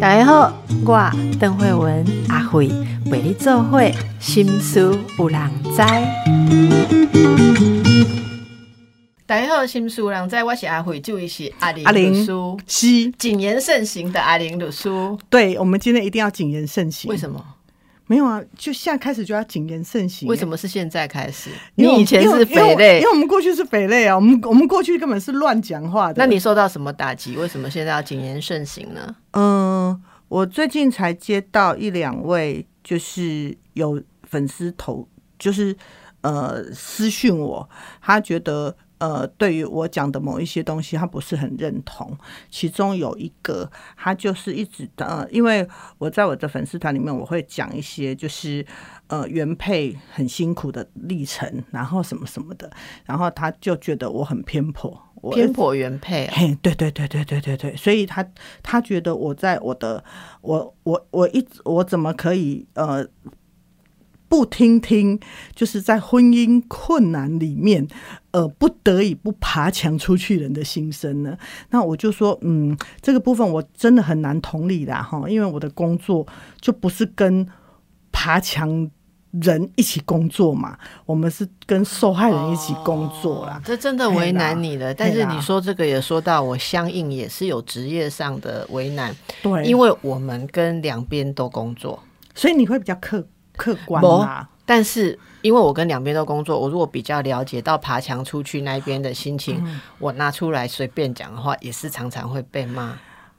大家好，我邓慧文阿慧为你做会心思有人知。大家好，心思有人知，我是阿慧，这位是阿玲阿玲律师，西，谨言慎行的阿玲律师。对，我们今天一定要谨言慎行。为什么？没有啊？就现在开始就要谨言慎行。为什么是现在开始？你以前是因为匪类因为，我们过去是匪类啊。我们我们过去根本是乱讲话的。那你受到什么打击？为什么现在要谨言慎行呢？嗯、我最近才接到一两位，就是有粉丝投，就是呃私讯我，他觉得呃对于我讲的某一些东西，他不是很认同。其中有一个，他就是一直的，呃，因为我在我的粉丝团里面，我会讲一些就是呃原配很辛苦的历程，然后什么什么的，然后他就觉得我很偏颇，我偏颇原配、啊，嘿，对对对对对对对，所以他他觉得我在我的我我我一直我怎么可以呃不听听，就是在婚姻困难里面呃不得已不爬墙出去人的心声呢？那我就说，嗯，这个部分我真的很难同理啦哈，因为我的工作就不是跟爬墙。人一起工作嘛，我们是跟受害人一起工作啦。哦这真的为难你了。但是你说这个也说到，我相应也是有职业上的为难，对，因为我们跟两边都工作，所以你会比较客客观啦。但是因为我跟两边都工作，我如果比较了解到爬墙出去那一边的心情，嗯我拿出来随便讲的话，也是常常会被骂。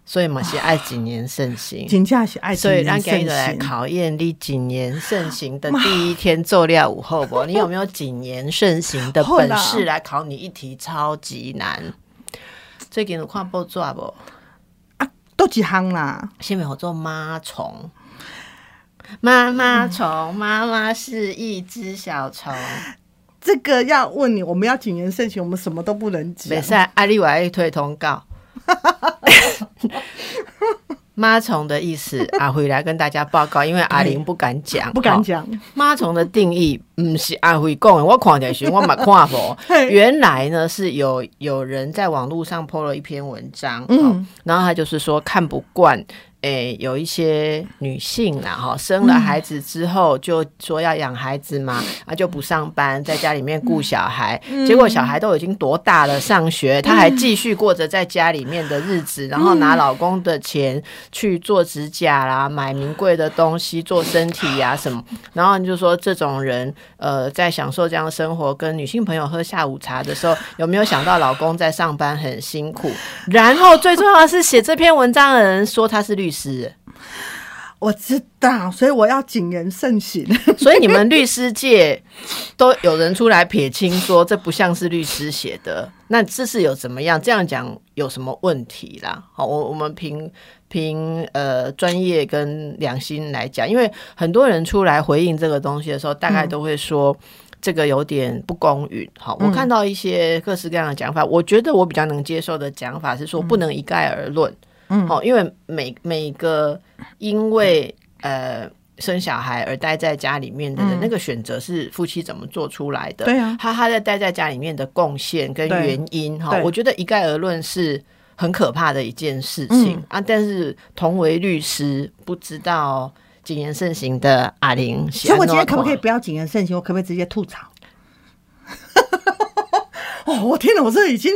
所以嘛，是爱谨言慎行。请假是爱所以让给你谨言慎行。来考验你谨言慎行的第一天做料午后不？你有没有谨言慎行的本事来考你一题超级难？最近有看报纸不？都几行啦，下面有做妈虫，妈妈虫，妈妈是一只小虫。这个要问你，我们要谨言慎行，我们什么都不能讲没。事，阿丽我要推通告。妈虫的意思，阿辉来跟大家报告，因为阿玲不敢讲，不敢讲，妈虫的定义，不是阿辉讲的，我看点时我嘛看无。嘿原来呢是有有人在网络上 po 了一篇文章，嗯嗯，然后他就是说看不惯。诶，有一些女性啦，哈，生了孩子之后就说要养孩子嘛，啊就不上班，在家里面顾小孩，结果小孩都已经多大了，上学，她还继续过着在家里面的日子，然后拿老公的钱去做指甲啦，买名贵的东西，做身体呀、什么，然后你就说这种人，呃，在享受这样的生活，跟女性朋友喝下午茶的时候，有没有想到老公在上班很辛苦？然后最重要的是，写这篇文章的人说他是律师。我知道，所以我要谨言慎行。所以你们律师界都有人出来撇清说这不像是律师写的，那这是有怎么样？这样讲有什么问题啦？好，我我们凭凭呃专业跟良心来讲，因为很多人出来回应这个东西的时候，大概都会说。这个有点不公允，好，我看到一些各式各样的讲法，我觉得我比较能接受的讲法是说，不能一概而论，嗯，好，因为每每个因为呃生小孩而待在家里面的人，那个选择是夫妻怎么做出来的？对啊他他在待在家里面的贡献跟原因哈，我觉得一概而论是很可怕的一件事情、啊。但是同为律师，不知道谨言慎行的阿玲，所以我今天可不可以不要谨言慎行？我可不可以直接吐槽？哦，我天哪！我这已经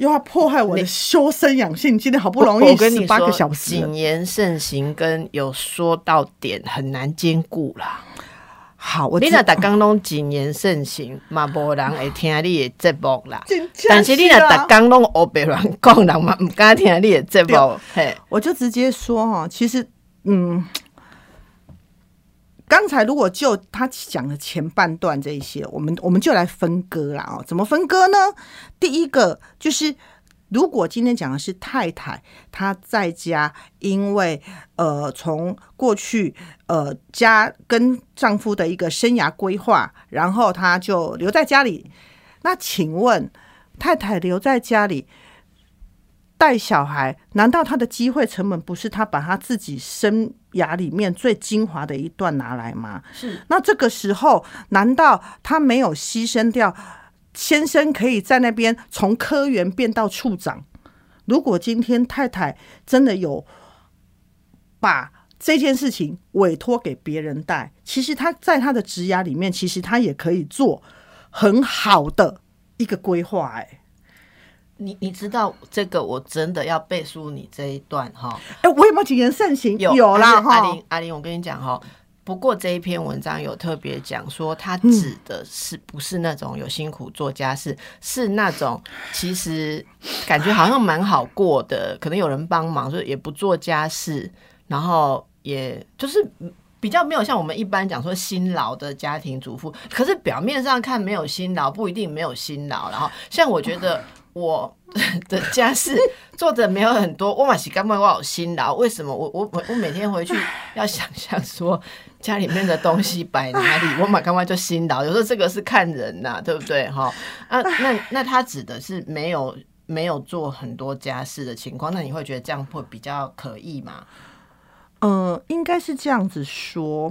又要迫害我的修身养性。今天好不容易我跟你十八个，小时谨言慎行跟有说到点很难兼顾啦。好，我知你若逐工拢谨言慎行，嘛无人会听你的节目啦。但是你若是啊逐工拢黑白乱讲，人嘛毋敢听你的节目。嘿，我就直接说哈，其实嗯，刚才如果就他讲的前半段这一些，我们我们就来分割啦哦。怎么分割呢？第一个就是。如果今天讲的是太太，她在家，因为呃，从过去呃家跟丈夫的一个生涯规划，然后她就留在家里。那请问，太太留在家里带小孩，难道她的机会成本不是她把她自己生涯里面最精华的一段拿来吗？是。那这个时候，难道他没有牺牲掉先生可以在那边从科员变到处长？如果今天太太真的有把这件事情委托给别人带，其实他在他的职涯里面，其实他也可以做很好的一个规划。哎，你你知道这个，我真的要背书你这一段哈。哎，我有没有谨言慎行？有啦，阿玲阿玲，我跟你讲哈。不过这一篇文章有特别讲说，他指的是不是那种有辛苦做家事，是那种其实感觉好像蛮好过的，可能有人帮忙，所以也不做家事，然后也就是比较没有像我们一般讲说辛劳的家庭主妇。可是表面上看没有辛劳，不一定没有辛劳。然后像我觉得我的家事做的没有很多，我马西干嘛我好辛劳？为什么我我我每天回去要想象说。家里面的东西摆哪里，我马刚刚就辛劳。有时候这个是看人呐，对不对？哈啊，那那他指的是没有没有做很多家事的情况，那你会觉得这样会比较可疑吗？呃，应该是这样子说。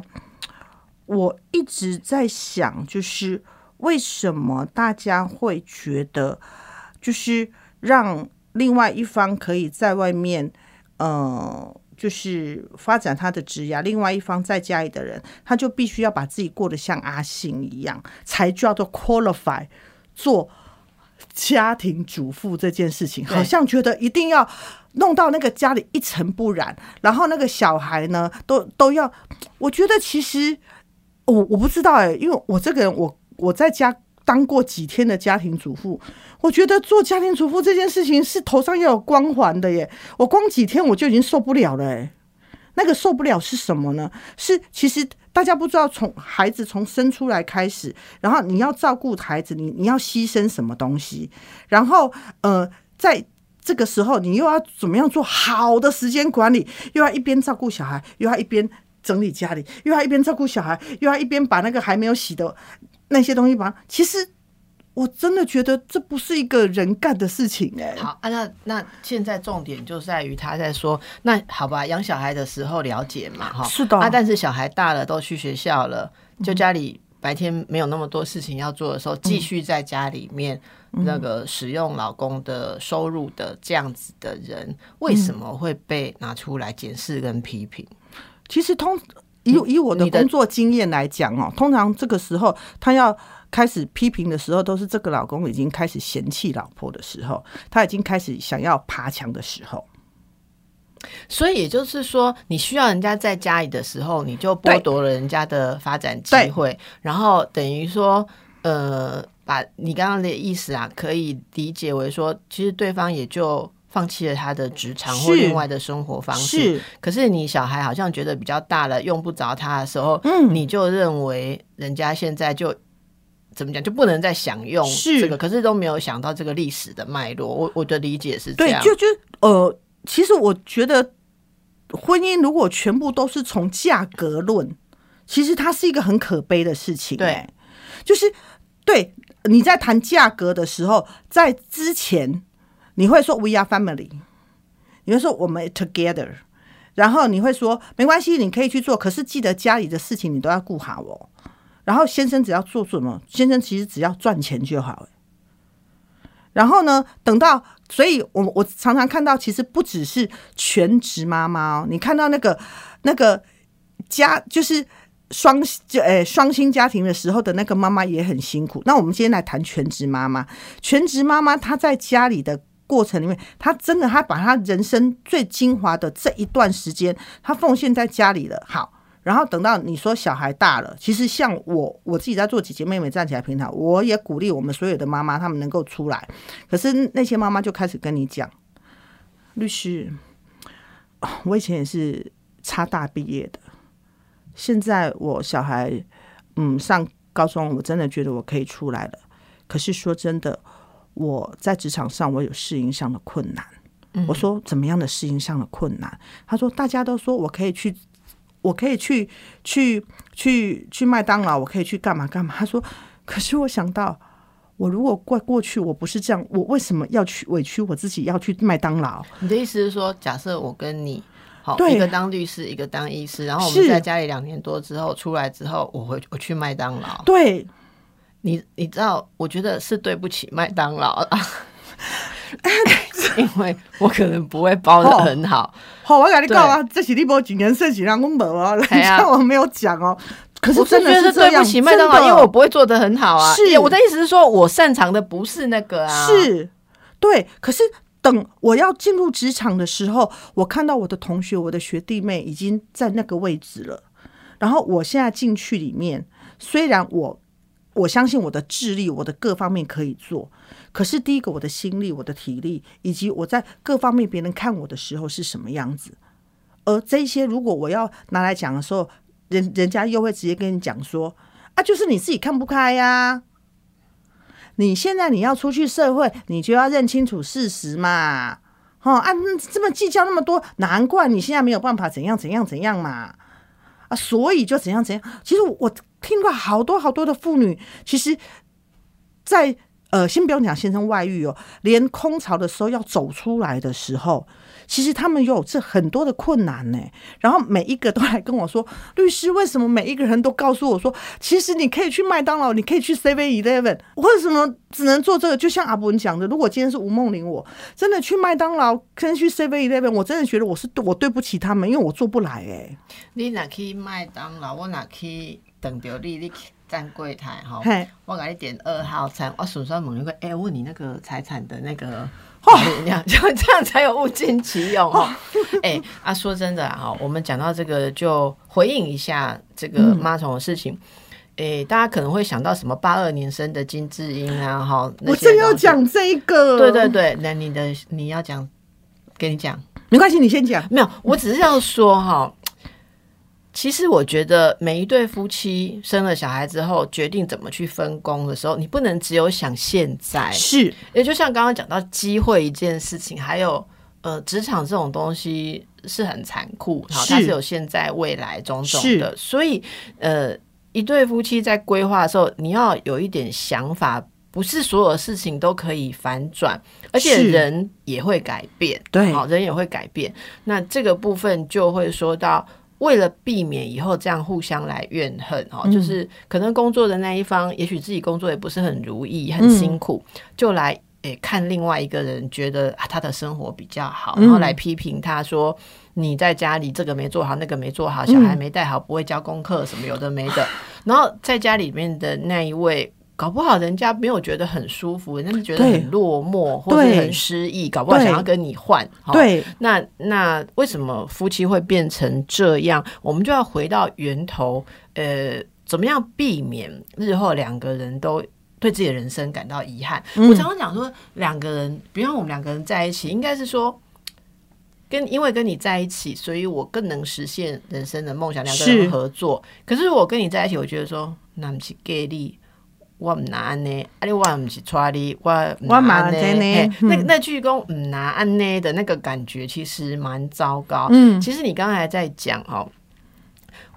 我一直在想，就是为什么大家会觉得，就是让另外一方可以在外面，呃。就是发展他的职业，另外一方在家里的人，他就必须要把自己过得像阿信一样，才叫做 qualify 做家庭主妇这件事情。好像觉得一定要弄到那个家里一尘不染，然后那个小孩呢，都都要。我觉得其实我我不知道哎，因为我这个人，我我在家。当过几天的家庭主妇，我觉得做家庭主妇这件事情是头上要有光环的耶。我光几天我就已经受不了了哎。那个受不了是什么呢？是其实大家不知道，从孩子从生出来开始，然后你要照顾孩子，你你要牺牲什么东西？然后呃，在这个时候，你又要怎么样做好的时间管理？又要一边照顾小孩，又要一边整理家里，又要一边照顾小孩，又要一边把那个还没有洗的。那些东西吧，其实我真的觉得这不是一个人干的事情哎。好啊，那那现在重点就在于他在说，那好吧，养小孩的时候了解嘛，哈，是的啊。但是小孩大了，都去学校了，就家里白天没有那么多事情要做的时候，继续在家里面那个使用老公的收入的这样子的人，为什么会被拿出来检视跟批评？其实通。以以我的工作经验来讲哦，通常这个时候他要开始批评的时候，都是这个老公已经开始嫌弃老婆的时候，他已经开始想要爬墙的时候。所以也就是说，你需要人家在家里的时候，你就剥夺了人家的发展机会，然后等于说，呃，把你刚刚的意思啊，可以理解为说，其实对方也就。放弃了他的职场或另外的生活方式，可是你小孩好像觉得比较大了，用不着他的时候，嗯，你就认为人家现在就怎么讲就不能再享用这个，可是都没有想到这个历史的脉络。我我的理解是这样，就就呃，其实我觉得婚姻如果全部都是从价格论，其实它是一个很可悲的事情。对，就是对你在谈价格的时候，在之前。你会说 “We are family”，你会说我们 together，然后你会说没关系，你可以去做，可是记得家里的事情你都要顾好哦。然后先生只要做什么，先生其实只要赚钱就好。然后呢，等到，所以我我常常看到，其实不只是全职妈妈哦，你看到那个那个家就是双就诶双薪家庭的时候的那个妈妈也很辛苦。那我们今天来谈全职妈妈，全职妈妈她在家里的。过程里面，他真的，他把他人生最精华的这一段时间，他奉献在家里了。好，然后等到你说小孩大了，其实像我，我自己在做姐姐妹妹站起来平台，我也鼓励我们所有的妈妈，他们能够出来。可是那些妈妈就开始跟你讲，律师，我以前也是差大毕业的，现在我小孩嗯上高中，我真的觉得我可以出来了。可是说真的。我在职场上，我有适应上的困难。我说怎么样的适应上的困难？他说大家都说我可以去，我可以去去去去麦当劳，我可以去干嘛干嘛。他说，可是我想到，我如果过过去我不是这样，我为什么要去委屈我自己要去麦当劳？你的意思是说，假设我跟你好一个当律师，一个当医师，然后我们在家里两年多之后出来之后，我回我去麦当劳，对。你你知道，我觉得是对不起麦当劳啊。因为我可能不会包的很好。好，我跟你讲啊，这是你无经验事情，让我没哦，人家我没有讲哦。可是真的是对不起麦当劳，因为我不会做的很好啊。是，我的意思是说，我擅长的不是那个啊。是，对。可是等我要进入职场的时候，我看到我的同学、我的学弟妹已经在那个位置了。然后我现在进去里面，虽然我我相信我的智力、我的各方面可以做，可是第一个，我的心力、我的体力，以及我在各方面别人看我的时候是什么样子，而这些如果我要拿来讲的时候。人人家又会直接跟你讲说啊，就是你自己看不开呀！你现在你要出去社会，你就要认清楚事实嘛！哦，啊，这么计较那么多，难怪你现在没有办法怎样怎样怎样嘛！啊，所以就怎样怎样。其实我听过好多好多的妇女，其实，在呃，先不用讲先生外遇哦，连空巢的时候要走出来的时候。其实他们有这很多的困难呢，然后每一个都来跟我说，律师为什么每一个人都告诉我说，其实你可以去麦当劳，你可以去 CV Eleven，为什么只能做这个？就像阿伯文讲的，如果今天是吴梦玲，我真的去麦当劳跟去 CV Eleven，我真的觉得我是我对不起他们，因为我做不来哎。你哪去麦当劳，我哪去等着你，你站柜台哈，我给你点二号餐，我顺便问一个，哎，问你那个财产的那个。哦，这样就这样才有物尽其用哦。哎，啊，说真的啊，我们讲到这个，就回应一下这个妈虫的事情。哎，大家可能会想到什么八二年生的金智英啊，哈，我正要讲这个。对对对，那你的你要讲，跟你讲，没关系，你先讲。没有，我只是要说哈。其实我觉得每一对夫妻生了小孩之后，决定怎么去分工的时候，你不能只有想现在。是，也就像刚刚讲到机会一件事情，还有呃，职场这种东西是很残酷，好，它是有现在、未来种种的。所以呃，一对夫妻在规划的时候，你要有一点想法，不是所有事情都可以反转，而且人也会改变，对，好，人也会改变。那这个部分就会说到。为了避免以后这样互相来怨恨哦，就是可能工作的那一方，也许自己工作也不是很如意，很辛苦，就来诶看另外一个人，觉得他的生活比较好，然后来批评他说你在家里这个没做好，那个没做好，小孩没带好，不会教功课什么有的没的，然后在家里面的那一位。搞不好人家没有觉得很舒服，人家觉得很落寞或者很失意，搞不好想要跟你换。对，那那为什么夫妻会变成这样？我们就要回到源头，呃，怎么样避免日后两个人都对自己的人生感到遗憾？我常常讲说，两个人，比方我们两个人在一起，应该是说，跟因为跟你在一起，所以我更能实现人生的梦想。两个人合作，可是我跟你在一起，我觉得说，那不是给力。我唔拿安呢，啊你我唔是抓你，我我拿呢。那那句讲唔拿安呢的那个感觉，其实蛮糟糕。嗯，其实你刚才在讲哦，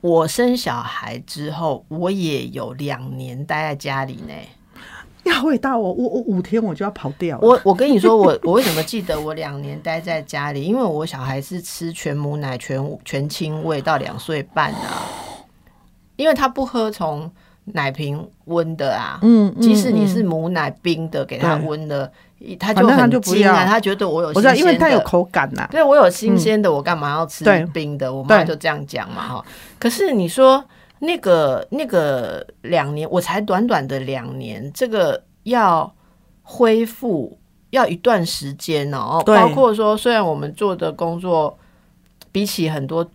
我生小孩之后，我也有两年待在家里呢。要伟大我我我五天我就要跑掉。我我跟你说，我我为什么记得我两年待在家里？因为我小孩是吃全母奶、全全亲喂到两岁半啊，因为他不喝从。奶瓶温的啊，嗯，即使你是母奶冰的，给他温的，他就很惊啊，他觉得我有，我知道，因为他有口感呐，对我有新鲜的，我干嘛要吃冰的？我妈就这样讲嘛，哈。可是你说那个那个两年，我才短短的两年，这个要恢复要一段时间哦，包括说，虽然我们做的工作比起很多。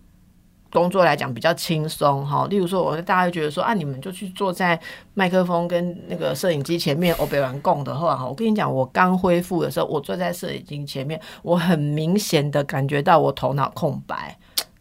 工作来讲比较轻松哈，例如说，我大家会觉得说啊，你们就去坐在麦克风跟那个摄影机前面，我北完供的话哈，我跟你讲，我刚恢复的时候，我坐在摄影机前面，我很明显的感觉到我头脑空白。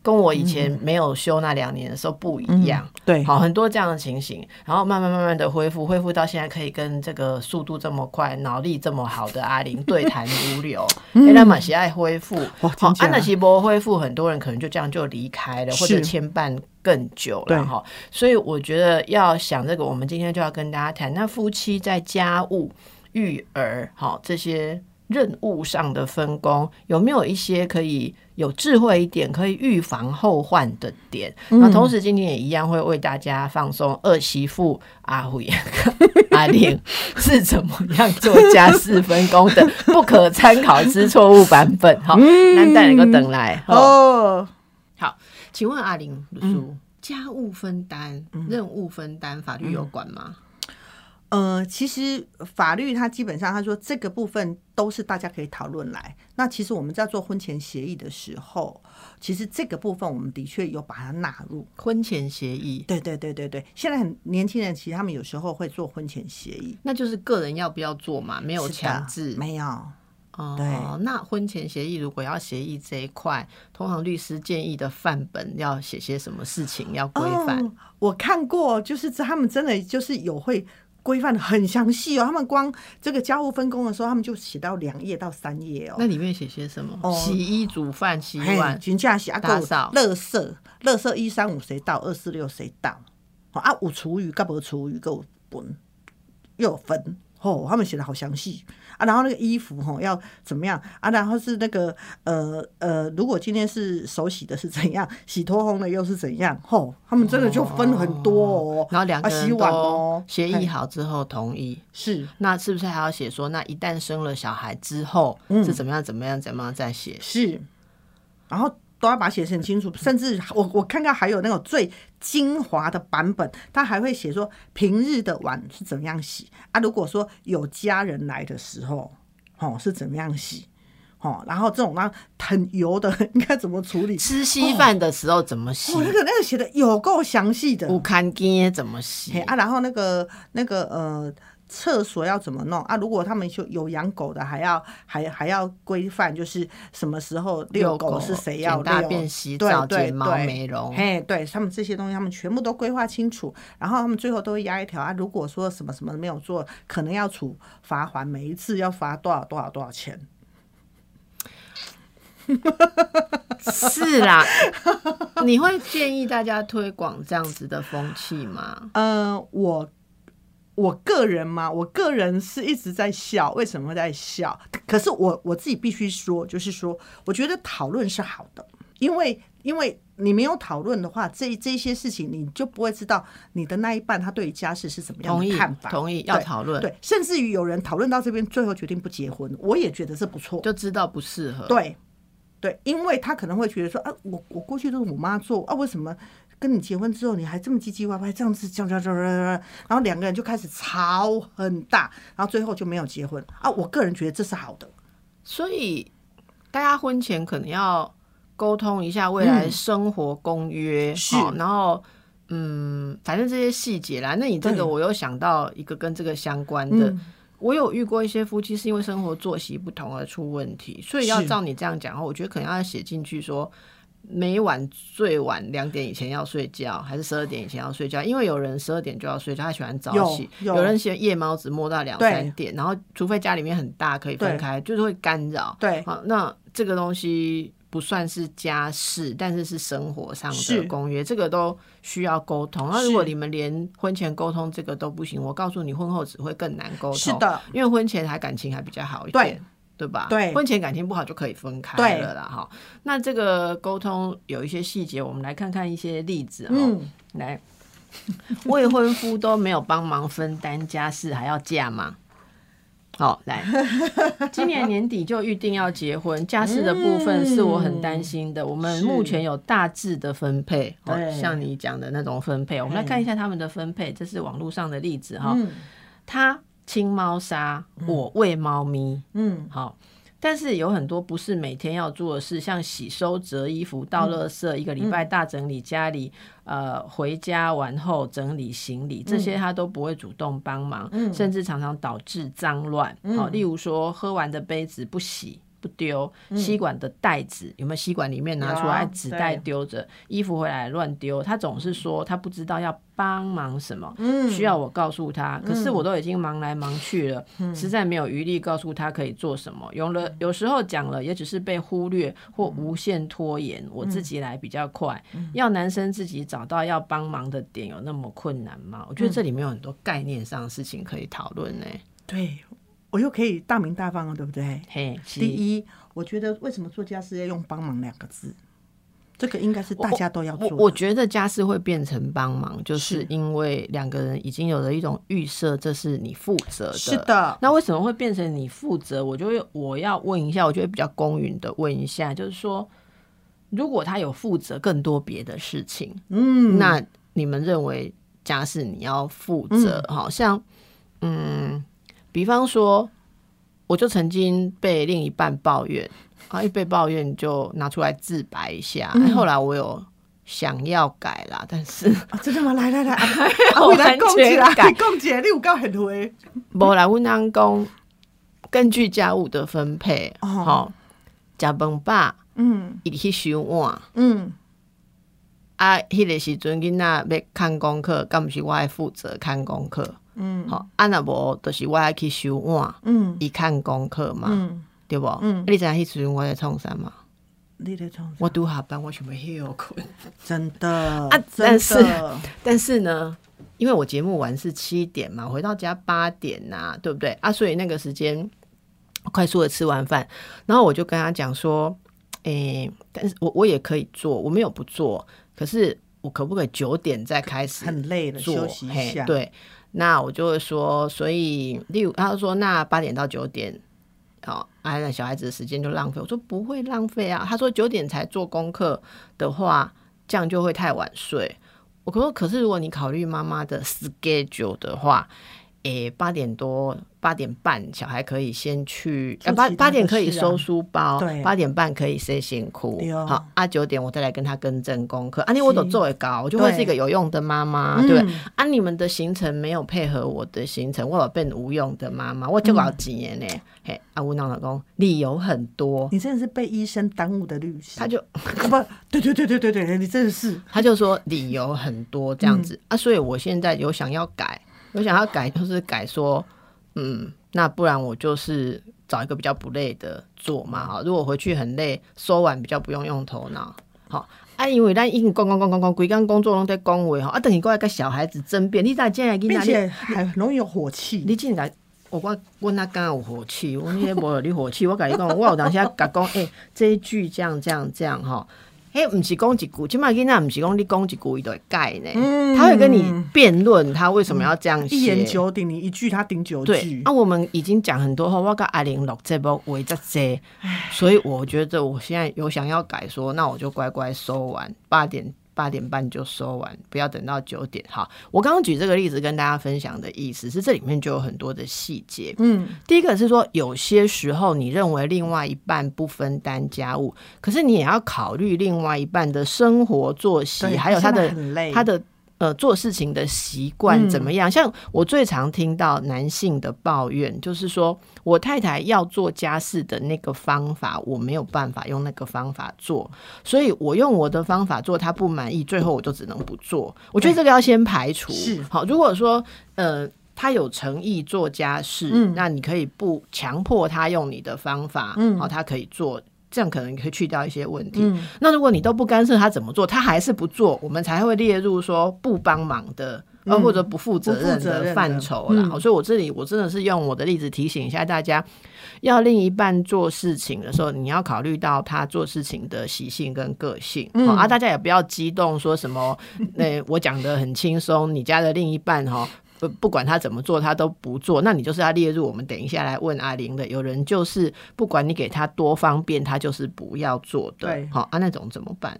跟我以前没有休那两年的时候不一样，对，好很多这样的情形，然后慢慢慢慢的恢复，恢复到现在可以跟这个速度这么快、脑力这么好的阿玲对谈如流。哎，那马喜爱恢复，好，安娜西波恢复，很多人可能就这样就离开了，或者牵绊更久了哈。所以我觉得要想这个，我们今天就要跟大家谈，那夫妻在家务、育儿，好这些。任务上的分工有没有一些可以有智慧一点，可以预防后患的点？那同时今天也一样会为大家放松二媳妇阿慧阿玲 是怎么样做家事分工的，不可参考之错误版本。好，那带能够等来哦。哦，好，请问阿玲鲁叔，家务分担、任务分担，法律有管吗？呃，其实法律它基本上他说这个部分都是大家可以讨论来。那其实我们在做婚前协议的时候，其实这个部分我们的确有把它纳入。婚前协议，对对对对对，现在很年轻人其实他们有时候会做婚前协议，那就是个人要不要做嘛，没有强制。没有。哦，对那婚前协议如果要协议这一块，通常律师建议的范本要写些什么事情要规范？哦我看过，就是他们真的就是有会规范的很详细哦。他们光这个家务分工的时候，他们就写到两页到三页哦。那里面写些什么？哦洗衣、煮饭、洗碗。均价是啊，打扫垃圾，垃圾一三五谁到，二四六谁到，好啊，有厨余，甲无厨余，够分，又有分，哦，他们写的好详细啊。然后那个衣服吼要怎么样啊？然后是那个呃呃，如果今天是手洗的是怎样，洗脱烘的又是怎样？吼，他们真的就分很多哦。然后两个人哦，嘿协议好之后同意，是那是不是还要写说，那一旦生了小孩之后嗯是怎么样怎么样怎么样再写？是，然后都要把它写得很清楚，甚至我我看看还有那种最精华的版本，他还会写说平日的碗是怎么样洗啊，如果说有家人来的时候，哦是怎么样洗。哦，然后这种那很油的应该怎么处理？吃稀饭的时候怎么洗哦，？那个那个写的有够详细的，不看干怎么洗？啊，然后那个那个呃，厕所要怎么弄啊？如果他们就有养狗的，还要还还要规范，就是什么时候遛狗是谁要遛大便、洗对澡、对剪毛、对美容。嘿，对他们这些东西，他们全部都规划清楚，然后他们最后都会压一条啊。如果说什么什么没有做，可能要处罚款，每一次要罚多少多少多少钱。是啦，你会建议大家推广这样子的风气吗？呃，我我个人嘛，我个人是一直在笑，为什么会在笑？可是我我自己必须说，就是说，我觉得讨论是好的，因为因为你没有讨论的话，这这些事情你就不会知道你的那一半他对于家事是怎么样同意的看法。同意要讨论，对，甚至于有人讨论到这边，最后决定不结婚，我也觉得是不错。就知道不适合。对，对，因为他可能会觉得说，啊，我我过去都是我妈做，啊，为什么跟你结婚之后你还这么唧唧歪歪，这样子叫叫叫然后两个人就开始吵很大，然后最后就没有结婚啊。我个人觉得这是好的，所以大家婚前可能要沟通一下未来生活公约，嗯是好然后嗯，反正这些细节啦。那你这个我又想到一个跟这个相关的。嗯我有遇过一些夫妻是因为生活作息不同而出问题，所以要照你这样讲的话，我觉得可能要写进去说，每晚最晚两点以前要睡觉，还是十二点以前要睡觉？因为有人十二点就要睡觉，他喜欢早起；有有人喜欢夜猫子摸到两三点，然后除非家里面很大可以分对开，就是会干扰。对好，那这个东西不算是家事，但是是生活上的公约，这个都需要沟通。那如果你们连婚前沟通这个都不行，我告诉你，婚后只会更难沟通。是，的，因为婚前还感情还比较好一对点。对吧？对婚前感情不好就可以分开了啦。哈，那这个沟通有一些细节，我们来看看一些例子哈。嗯，来，未婚夫都没有帮忙分担家事，还要嫁吗？好，来，今年年底就预定要结婚，家事的部分是我很担心的。我们目前有大致的分配，哦像你讲的那种分配，我们来看一下他们的分配，这是网络上的例子哈。嗯他清猫砂，我喂猫咪，嗯，好。但是有很多不是每天要做的事，像洗收、折衣服、倒垃圾，一个礼拜大整理家里，呃，回家完后整理行李，这些他都不会主动帮忙，甚至常常导致脏乱。好、例如说喝完的杯子不洗。不丢吸管的袋子有没有？吸管里面拿出来纸袋丢着，衣服回来乱丢。他总是说他不知道要帮忙什么，嗯需要我告诉他。可是我都已经忙来忙去了，实在没有余力告诉他可以做什么。有了，有时候讲了，也只是被忽略或无限拖延。我自己来比较快，要男生自己找到要帮忙的点，有那么困难吗？我觉得这里面有很多概念上的事情可以讨论呢。对我又可以大名大放了，对不对？嘿，第一，我觉得为什么做家事要用“帮忙”两个字？这个应该是大家都要做我觉得家事会变成帮忙，就是是因为两个人已经有了一种预设，这是你负责的。是。的，那为什么会变成你负责？我就会我要问一下，我就会比较公允的问一下，就是说，如果他有负责更多别的事情，嗯，那你们认为家事你要负责？好、像嗯，比方说，我就曾经被另一半抱怨，啊，一被抱怨就拿出来自白一下。后来我有想要改啦，但是啊真的吗？来来来，啊我来讲起来，改你讲起来，你有够很会。无来阮翁公根据家务的分配，哦吼、食饭吧，嗯伊去收碗。嗯，啊，迄个时阵囡仔要看功课，敢毋是我爱负责看功课？嗯吼、啊若无就是我爱去收碗，嗯伊看功课嘛，嗯，对无？嗯你知影迄时阵我在创啥嘛？你在创啥我拄下班，我想要休困。真的啊真但是但是呢，因为我节目完是七点嘛，回到家八点呐、对不对啊？所以那个时间快速的吃完饭，然后我就跟他讲说，诶、但是我我也可以做，我没有不做，可是我可不可以九点再开始很累了，休息一下。，对，那我就会说，所以例如他就说，那八点到九点。哦，啊，那小孩子的时间就浪费。我说不会浪费啊。他说九点才做功课的话，这样就会太晚睡。我说可是如果你考虑妈妈的 schedule 的话，诶，八点多八点半小孩可以先去，呃八八点可以收书包对，八点半可以塞辛苦哦，好啊九点我再来跟他更正功课。啊，你我都是做得高，我就会是一个有用的妈妈，对不对嗯啊，你们的行程没有配合我的行程，我有变无用的妈妈，我就搞几年呢。嘿，啊，我老公理由很多，你真的是被医生耽误的律师。他就啊不，对对对对对对，你真的是他就说理由很多这样子、啊，所以我现在有想要改，有想要改就是改说，嗯，那不然我就是找一个比较不累的做嘛，哈，如果回去很累，收完比较不用用头脑，好。啊，因为咱已经讲讲讲讲讲，规工工作拢在讲话吼，啊，等于过来跟小孩子争辩，你咋这样？并且还很容易有火气。你进来，我我我那刚有火气，我那无有你火气，我跟你讲，我有当时甲讲，诶、这一句这样这样这样吼，诶、毋是讲一句，起码囡仔毋是讲你讲一句伊都会改呢，他会跟你辩论他为什么要这样写。一言九鼎，你一句他顶九对那，啊，。我们已经讲很多话，我跟阿玲录这部为这些，所以我觉得我现在有想要改说，那我就乖乖收完，八点八点半就收完，不要等到九点。好，我刚刚举这个例子跟大家分享的意思是，这里面就有很多的细节。嗯，第一个是说，有些时候你认为另外一半不分担家务，可是你也要考虑另外一半的生活作息，还有他的他的呃做事情的习惯嗯怎么样？像我最常听到男性的抱怨，就是说我太太要做家事的那个方法，我没有办法用那个方法做，所以我用我的方法做，他不满意，最后我就只能不做。我觉得这个要先排除。是好，如果说呃。他有诚意做家事，嗯那你可以不强迫他用你的方法，嗯好，他可以做，这样可能可以去掉一些问题。嗯那如果你都不干涉他怎么做，他还是不做，我们才会列入说不帮忙的。呃，嗯或者不负责任的范畴啦，嗯所以我这里我真的是用我的例子提醒一下大家，要另一半做事情的时候，你要考虑到他做事情的习性跟个性、啊，大家也不要激动说什么，那、我讲的很轻松，你家的另一半哈。不不管他怎么做，他都不做，那你就是要列入我们等一下来问阿玲的。有人就是不管你给他多方便，他就是不要做的。对好啊，那种怎么办？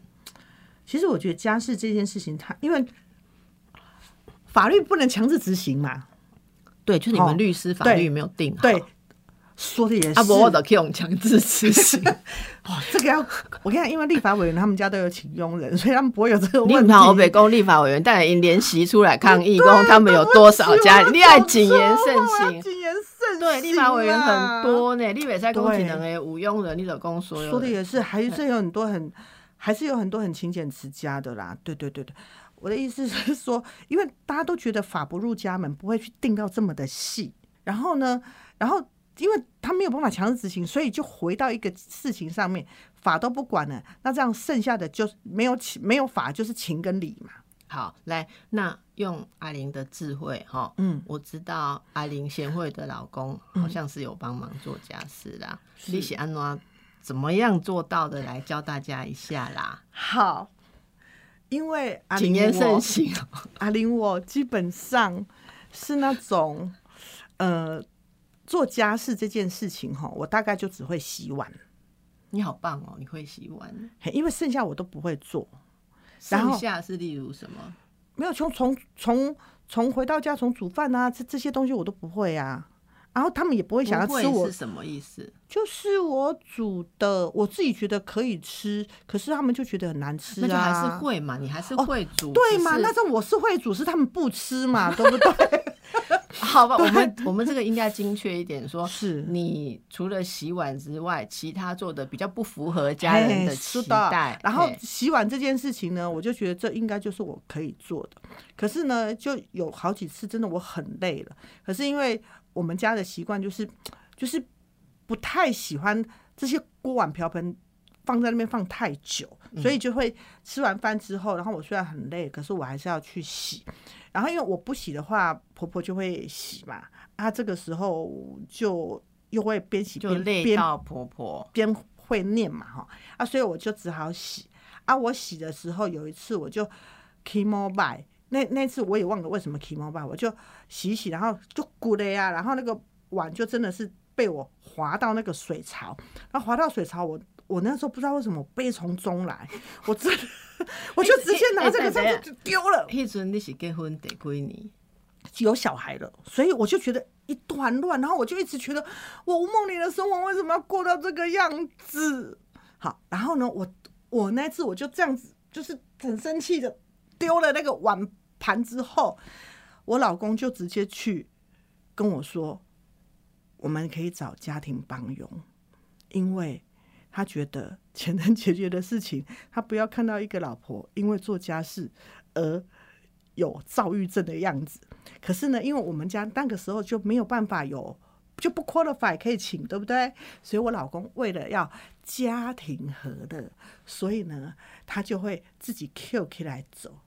其实我觉得家事这件事情，他因为法律不能强制执行嘛，对，就是你哦们律师法对律没有定好。对，说的也是。啊，不，我都可以用强制执行。哦，这个要我跟你讲，因为立法委员他们家都有请佣人，所以他们不会有这个问题。你看欧北公立法委员，但因联席出来抗议，讲他们有多少家，你爱谨言慎行。谨言慎行。对，立法委员很，多呢，立委在公对请人诶，无佣人，你老公所有说的也是，还是有很多很，还是有很多很勤俭持家的啦。对对对对，我的意思是说，因为大家都觉得法不入家门，不会去定到这么的细。然后呢，然后因为他没有办法强制执行，所以就回到一个事情上面，法都不管了，那这样剩下的就是没有情没有法，就是情跟理嘛。好，来，那用阿玲的智慧哈，嗯，我知道阿玲贤惠的老公好像是有帮忙做家事啦。你喜安诺怎么样做到的？来教大家一下啦。好，因为阿谨言玲我慎行。阿玲我基本上是那种呃做家事这件事情哈，我大概就只会洗碗，你好棒哦，你会洗碗。嘿因为剩下我都不会做。然后剩下是例如什么？没有从从从从回到家从煮饭啊，这这些东西我都不会啊。然后他们也不会想要吃我是什么意思？就是我煮的，我自己觉得可以吃，可是他们就觉得很难吃啊。那就还是会嘛，你还是会煮，对嘛？那这我是会煮，是他们不吃嘛，对不对？好吧，我们我们这个应该精确一点说，是你除了洗碗之外，其他做的比较不符合家人的期待。然后洗碗这件事情呢，我就觉得这应该就是我可以做的。可是呢，就有好几次真的我很累了。可是因为我们家的习惯就是，就是不太喜欢这些锅碗瓢盆放在那边放太久，嗯所以就会吃完饭之后，然后我虽然很累，可是我还是要去洗。然后因为我不洗的话，婆婆就会洗嘛，啊，这个时候就又会边洗就累到婆婆，边会念嘛哈啊，所以我就只好洗啊。我洗的时候有一次我就 key mobile，那那次我也忘了为什么 key mobile，我就洗洗，然后就鼓了呀，然后那个碗就真的是被我滑到那个水槽，然后滑到水槽我。我那时候不知道为什么悲从中来，我真的 我就直接拿这个上去就丢了。迄阵你是结婚得几年？有小孩了，所以我就觉得一团乱，然后我就一直觉得我吴梦玲的生活为什么要过到这个样子？好，然后呢，我我那次我就这样子，就是很生气的丢了那个碗盘之后，我老公就直接去跟我说，我们可以找家庭帮佣，因为他觉得 钱能解决的事情，他不要看到一个老婆因为做家事而有躁郁症的样子。可是呢，因为我们家那个时候就没有办法有。就不 qualify 可以请，对不对？所以我老公为了要家庭和乐，所以呢，他就会自己 Q 起来走，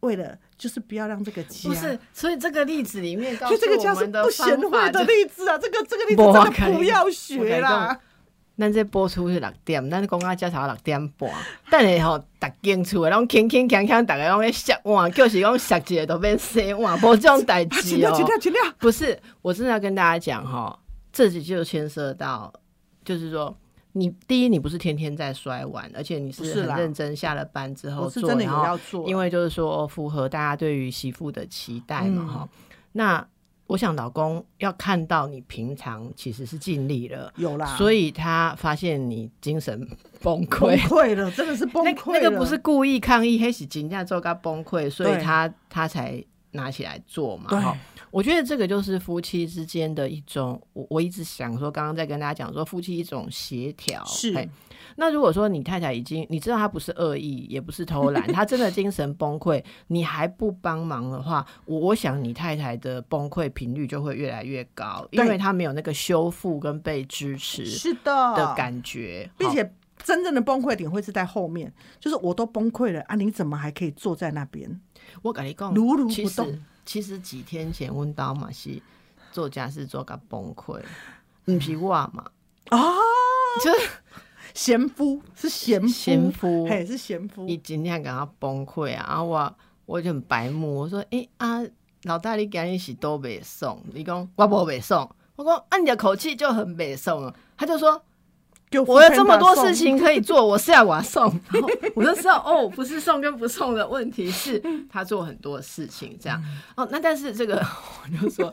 为了就是不要让这个家不是，所以这个例子里面告诉所以这个家是我们的不贤惠的例子啊！这个这个例子真的不要学啦。咱这播出是六点，咱讲到遮才六点半，等下吼，逐间厝诶，拢轻轻锵锵，逐个拢咧洗碗，就是讲洗一个都变洗碗，无这种代志哦。不是，我真的要跟大家讲哈，这里就牵涉到，就是说，你第一，你不是天天在摔碗，而且你是很认真下了班之后做，我是真的有然后因为就是说符合大家对于媳妇的期待嘛嗯。哈、那我想老公要看到你平常其实是尽力了。有啦，所以他发现你精神崩崩溃，溃了，真的是崩溃。那个不是故意抗议，黑喜金价做他崩溃，所以他他才拿起来做嘛。对哈，我觉得这个就是夫妻之间的一种，我我一直想说，刚刚在跟大家讲说，夫妻一种协调是嘿那如果说你太太已经你知道她不是恶意，也不是偷懒，她真的精神崩溃，你还不帮忙的话，我我想你太太的崩溃频率就会越来越高，因对为她没有那个修复跟被支持是的的感觉，好并且真正的崩溃点会是在后面，就是我都崩溃了啊，你怎么还可以坐在那边？我跟你讲，如如其实不动其实几天前温刀嘛是做家事做个崩溃，不是我嘛，啊，就是贤夫是贤夫，贤夫嘿，是贤夫伊，今天感他崩溃啊，然后我我就很白目，我说诶、啊，老大你今日是都袂送，你讲我无袂送，我讲啊你的口气就很袂送了，他就说。我有这么多事，情可以做，我是要我送，然 后我就知道哦，不是送跟不送的问题，是他做很多事情这样。哦，那但是这个 我就说，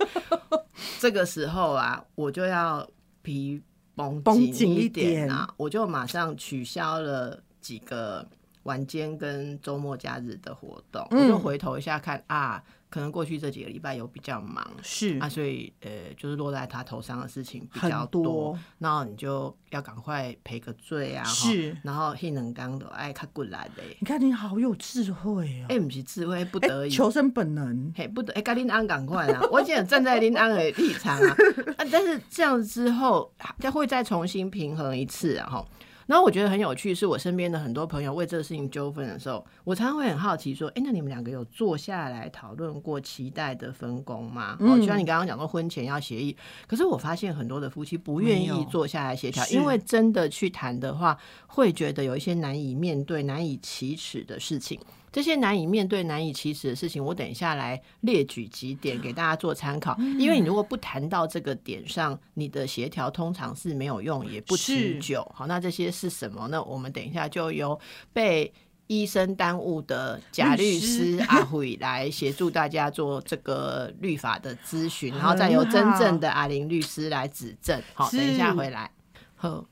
这个时候啊，我就要皮绷紧绷紧一一点点啊，我就马上取消了几个晚间跟周末假日的活动，我就嗯回头一下看啊，可能过去这几个礼拜有比较忙，是啊，所以呃，就是落在他头上的事情比很较多那你就要赶快赔个罪啊，是然后黑能刚的爱看过来的，你看你好有智慧哦，哎，不是智慧不哎得已。求生本能，嘿，不得哎，该林安赶快啊！我已经站在林安的立场啊，啊，但是这样之后，再会再重新平衡一次啊，哈。然后我觉得很有趣，是我身边的很多朋友为这个事情纠纷的时候，我常常会很好奇说，哎，那你们两个有坐下来讨论过期待的分工吗？哦，就像你刚刚讲说婚前要协议，可是我发现很多的夫妻不愿意坐下来协调，因为真的去谈的话，会觉得有一些难以面对、难以启齿的事情。这些难以面对、难以启齿的事情，我等一下来列举几点给大家做参考。因为你如果不谈到这个点上，你的协调通常是没有用，也不持久。好，那这些是什么呢？我们等一下就由被医生耽误的贾律师阿辉来协助大家做这个律法的咨询，然后再由真正的阿林律师来指正。好，等一下回来。好，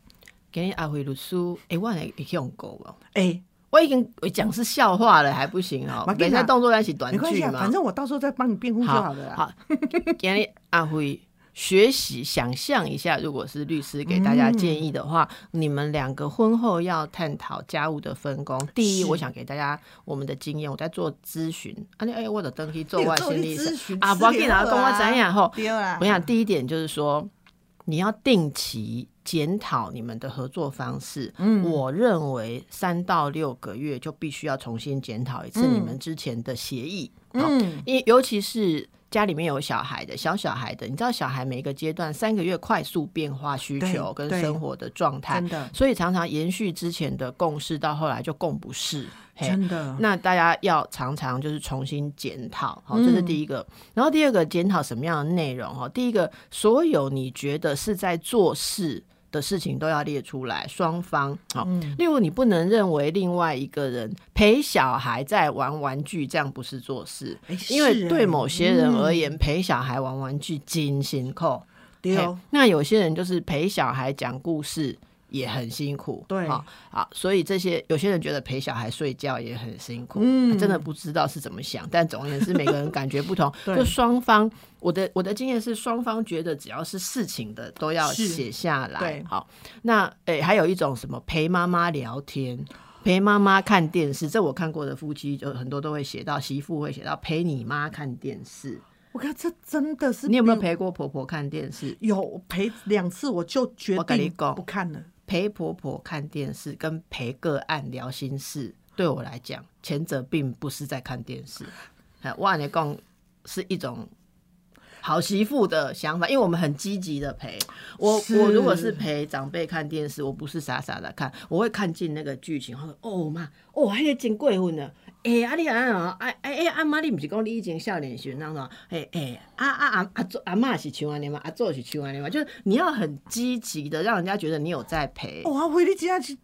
给你阿辉律师，哎，我也用过哦，哎。我已经讲是笑话了，还不行哦。每在动作在一起短句嘛，反正我到时候再帮你辩护就好了。好，给你阿辉学习，想象一下，如果是律师给大家建议的话，你们两个婚后要探讨家务的分工。第一，我想给大家我们的经验，我在做咨询。啊，你哎，我的登记做外心理师啊，不要紧啊，跟我讲讲后。我想第一点就是说，你要定期。检讨你们的合作方式，嗯，我认为三到六个月就必须要重新检讨一次你们之前的协议，嗯，因尤其是家里面有小孩的小小孩的，你知道小孩每一个阶段三个月快速变化需求跟生活的状态，真的，所以常常延续之前的共识，到后来就共不是。真的，那大家要常常就是重新检讨，好，这是第一个。然后第二个，检讨什么样的内容？哈，第一个，所有你觉得是在做事。的事情都要列出来，双方好。例如，你不能认为另外一个人陪小孩在玩玩具，这样不是做事。因为对某些人而言，陪小孩玩玩具精心扣。对，那有些人就是陪小孩讲故事。也很辛苦，对，好，好，所以这些有些人觉得陪小孩睡觉也很辛苦，嗯，真的不知道是怎么想，但总而言之，每个人感觉不同，就双方，我的我的经验是，双方觉得只要是事情的都要写下来，对，好，那诶，还有一种什么陪妈妈聊天，陪妈妈看电视，这我看过的夫妻就很多都会写到媳妇会写到陪你妈看电视，我看这真的是，你有没有陪过婆婆看电视？有陪两次，我就决定不看了。陪婆婆看电视跟陪个案聊心事，对我来讲，前者并不是在看电视，哎，万年共是一种好媳妇的想法，因为我们很积极的陪我。我如果是陪长辈看电视，我不是傻傻的看，我会看进那个剧情，或者哦妈，哦，还个真过分呢。哎，阿你啊，哎哎哎，阿妈，你毋是讲你以前少年时那种？哎哎，阿阿阿阿祖阿妈是像安尼吗？阿祖是像安尼吗？就是你要很积极的，让人家觉得你有在陪。哇，为你这样去，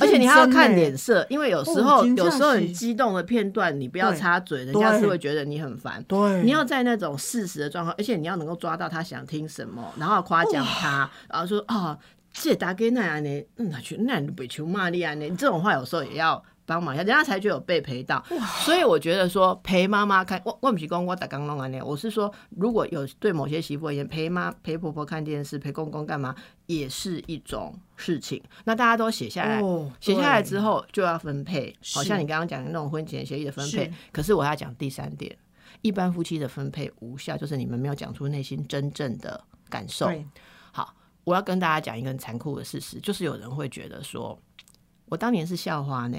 而且你还要看脸色，因为有时候有时候很激动的片段，你不要插嘴，人家是会觉得你很烦。对，你要在那种事实的状况，而且你要能够抓到他想听什么，然后夸奖他，然后说啊，这大概那样呢，那去那不求骂你啊，你，这种话有时候也要。帮忙一下，人家才觉得有被陪到，所以我觉得说陪妈妈看，我我不是讲我打刚弄完呢，我是说如果有对某些媳妇而言，陪妈陪婆婆看电视，陪公公干嘛，也是一种事情。那大家都写下来，写下来之后就要分配，好像你刚刚讲的那种婚前协议的分配。可是我要讲第三点，一般夫妻的分配无效，就是你们没有讲出内心真正的感受。好，我要跟大家讲一个很残酷的事实，就是有人会觉得说，我当年是校花呢。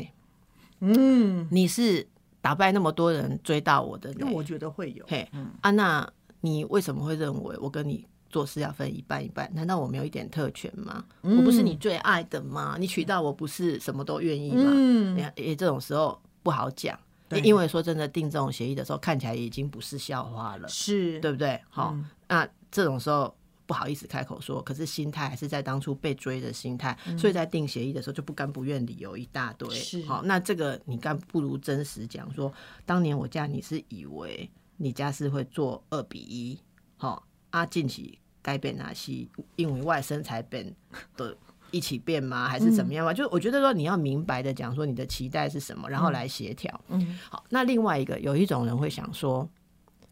嗯，你是打败那么多人追到我的，那我觉得会有。嘿，啊，那，你为什么会认为我跟你做事要分一半一半？难道我没有一点特权吗？我不是你最爱的吗？你娶到我不是什么都愿意吗？嗯，也这种时候不好讲，因为说真的，订这种协议的时候看起来已经不是笑话了，是对不对？好，那这种时候。不好意思开口说，可是心态还是在当初被追的心态，所以在定协议的时候就不甘不愿，理由一大堆。好，那这个你干不如真实讲说，当年我嫁你是以为你家是会做二比一，好，啊，近期改变哪些？因为外身材变的一起变吗？还是怎么样嘛？就我觉得说你要明白的讲说你的期待是什么，然后来协调。嗯，好，那另外一个有一种人会想说。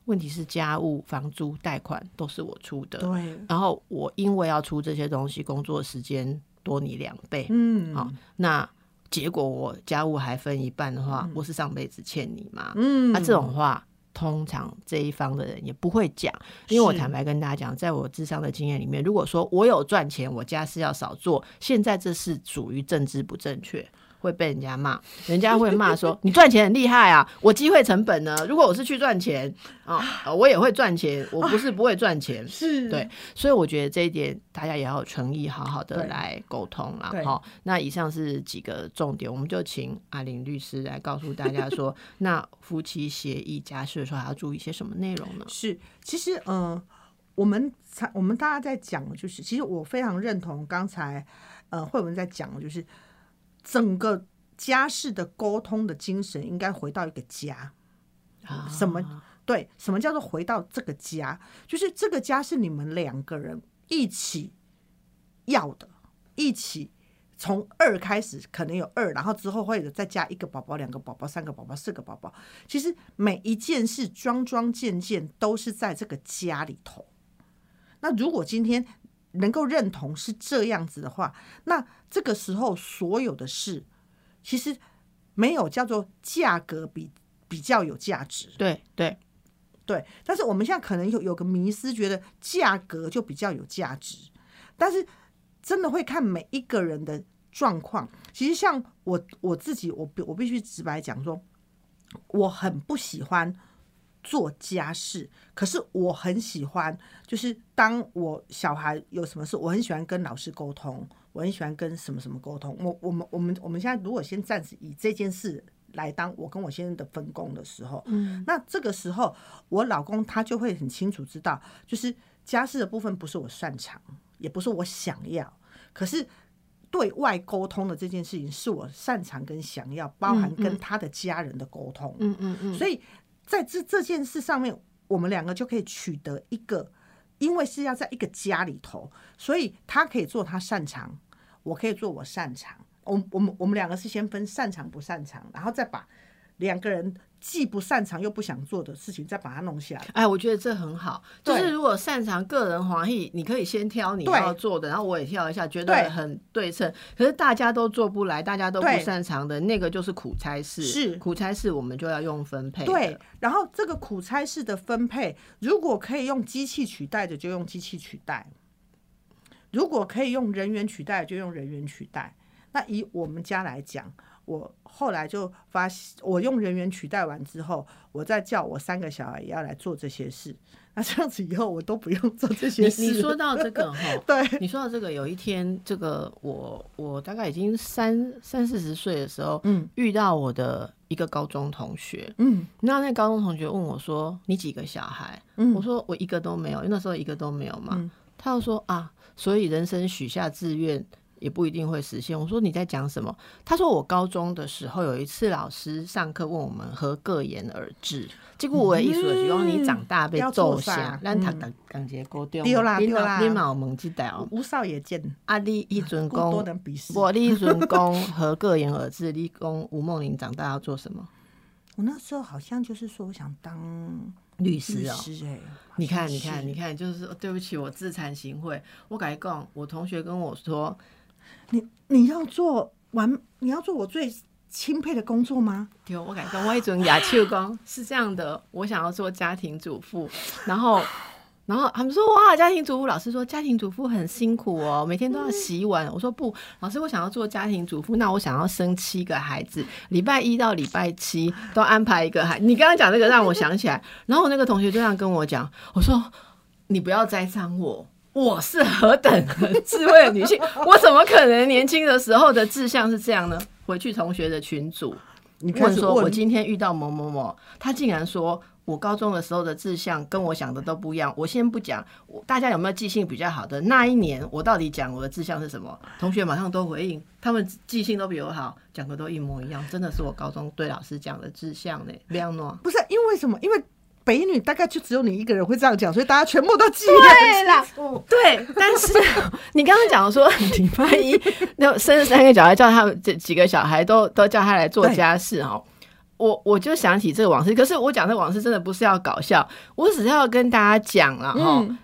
问题是家务、房租、贷款都是我出的，对。然后我因为要出这些东西，工作时间多你两倍，嗯，好。那结果我家务还分一半的话，我是上辈子欠你吗？嗯，那这种话通常这一方的人也不会讲，因为我坦白跟大家讲，在我智商的经验里面，如果说我有赚钱，我家事要少做，现在这是属于政治不正确。会被人家骂，人家会骂说你赚钱很厉害啊，我机会成本呢？如果我是去赚钱啊、呃我也会赚钱，我不是不会赚钱。是对，所以我觉得这一点大家也要有诚意，好好的来沟通啦。对好，那以上是几个重点，我们就请阿林律师来告诉大家说，那夫妻协议家事的时候还要注意些什么内容呢？是，其实呃，我们才我们大家在讲的就是，其实我非常认同刚才呃慧文在讲的，就是整个家事的沟通的精神应该回到一个家。啊什么对，什么叫做回到这个家？就是这个家是你们两个人一起要的，一起从二开始，可能有二，然后之后会有再加一个宝宝、两个宝宝、三个宝宝、四个宝宝。其实每一件事桩桩件件都是在这个家里头。那如果今天能够认同是这样子的话，那这个时候所有的事，其实没有叫做价格比比较有价值。对对，对，但是我们现在可能有有个迷思，觉得价格就比较有价值，但是真的会看每一个人的状况。其实像我我自己，我必我必须直白讲说，我很不喜欢做家事，可是我很喜欢，就是当我小孩有什么事，我很喜欢跟老师沟通，我很喜欢跟什么什么沟通。我我们我们我们现在如果先暂时以这件事来当我跟我先生的分工的时候，嗯，那这个时候我老公他就会很清楚知道，就是家事的部分不是我擅长，也不是我想要，可是。对外沟通的这件事情是我擅长跟想要，包含跟他的家人的沟通。嗯嗯嗯，所以在这这件事上面，我们两个就可以取得一个，因为是要在一个家里头，所以他可以做他擅长，我可以做我擅长。我我们我们两个是先分擅长不擅长，然后再把两个人既不擅长又不想做的事情再把它弄下来。哎，我觉得这很好。就是如果擅长个人华裔，你可以先挑你要做的，然后我也挑一下，觉得很对称。可是大家都做不来，大家都不擅长的那个就是苦差事。是苦差事，我们就要用分配。对，然后这个苦差事的分配，如果可以用机器取代的，就用机器取代；如果可以用人员取代，就用人员取代。那以我们家来讲，我后来就发现，我用人员取代完之后，我再叫我三个小孩也要来做这些事。那这样子以后我都不用做这些事。你说到这个 哈，对，你说到这个，有一天，这个我我大概已经三三四十岁的时候，嗯遇到我的一个高中同学，嗯那那高中同学问我说：“你几个小孩？”嗯我说：“我一个都没有，因为那时候一个都没有嘛。嗯他就说：“啊，所以人生许下志愿也不一定会实现。”我说：“你在讲什么？”他说：“我高中的时候有一次老师上课问我们何各言而至，结果我的意思就是说你长大被要揍下，咱读读讲节高中，丢啦丢啦你嘛有问这道吴少爷见，啊？你一准故多公。我你一尊公何各言而至？立功吴梦玲长大要做什么？我那时候好像就是说，我想当律律师哦。”师哎、你看，你看，你看，就是对不起，我自惭形秽。我跟你讲，我同学跟我说，你你要做完，你要做我最钦佩的工作吗？对，我跟你讲，我一种亚秋工是这样的，我想要做家庭主妇，然后。然后他们说哇，家庭主妇，老师说家庭主妇很辛苦哦，每天都要洗碗。我说不，老师，我想要做家庭主妇，那我想要生七个孩子，礼拜一到礼拜七都安排一个孩。你刚刚讲这个让我想起来，然后我那个同学就这样跟我讲，我说你不要栽赃我。我是何等的智慧的女性，我怎么可能年轻的时候的志向是这样呢？回去同学的群组，你开问说：“我今天遇到某某某，他竟然说我高中的时候的志向跟我想的都不一样。我先不讲，我大家有没有记性比较好的？那一年我到底讲我的志向是什么？同学马上都回应，他们记性都比我好，讲的都一模一样。真的是我高中对老师讲的志向呢，亮诺。不是因为什么？因为北女大概就只有你一个人会这样讲，所以大家全部都记对啦，对，但是你刚刚讲说礼拜一那生三个小孩，叫他们这几个小孩都 都叫他来做家事哦。我我就想起这个往事，可是我讲这往事真的不是要搞笑，我只是要跟大家讲了哈。嗯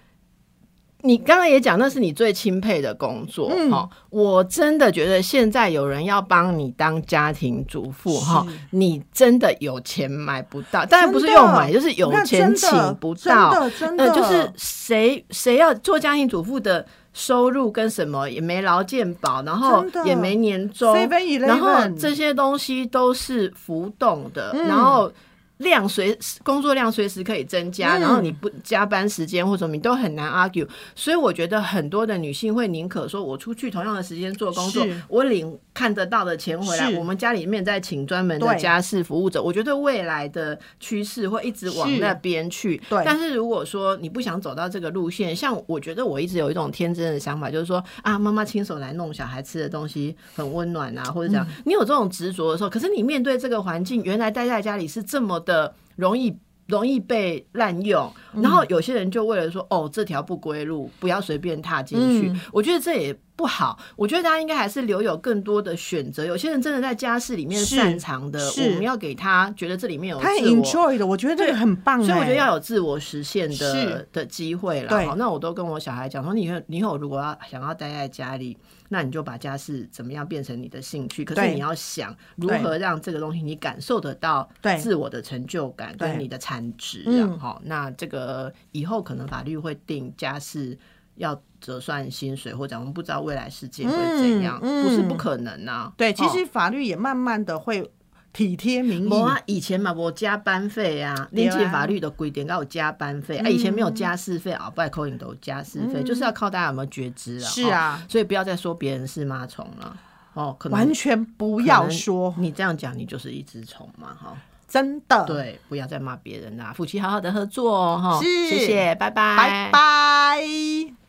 你刚刚也讲，那是你最钦佩的工作嗯。哈、我真的觉得现在有人要帮你当家庭主妇哈，你真的有钱买不到，当然不是用买，就是有钱请不到。真的真的呃，就是谁谁要做家庭主妇的。收入跟什么也没劳健保，然后也没年终然后这些东西都是浮动的，嗯。然后量随工作量随时可以增加，嗯然后你不加班时间或者什么，你都很难 argue。所以我觉得很多的女性会宁可说，我出去同样的时间做工作，我领看得到的钱回来，我们家里面再请专门的家事服务者。我觉得未来的趋势会一直往那边去。对但是如果说你不想走到这个路线，像我觉得我一直有一种天真的想法，就是说啊，妈妈亲手来弄小孩吃的东西很温暖啊，或者这样。嗯你有这种执着的时候，可是你面对这个环境，原来待在家里是这么的容易。容易被滥用，嗯然后有些人就为了说，哦，这条不归路，不要随便踏进去。嗯我觉得这也不好。我觉得大家应该还是留有更多的选择。有些人真的在家事里面擅长的，我们要给他觉得这里面有他很 enjoy 的，我觉得这个很棒、欸。所以我觉得要有自我实现的是的机会啦。那我都跟我小孩讲说，你以后你以后如果要想要待在家里，那你就把家事怎么样变成你的兴趣。可是你要想如何让这个东西你感受得到对自我的成就感对跟你的产值啊。嗯好，那这个以后可能法律会定家事。要折算薪水，或者我们不知道未来世界会怎样，嗯嗯不是不可能啊。对，其哦实法律也慢慢的会体贴民意。无啊，以前嘛我加班费啊，对啊临界法律的规定要有加班费、啊，以前没有加事费，后拜扣你都有加事费，就是要靠大家有没有觉知啊。是啊哦所以不要再说别人是妈虫了。哦，可能完全不要说，你这样讲，你就是一只虫嘛，哈。真的。对，不要再骂别人啦，夫妻好好的合作哦，哈。是谢谢，拜拜，拜拜。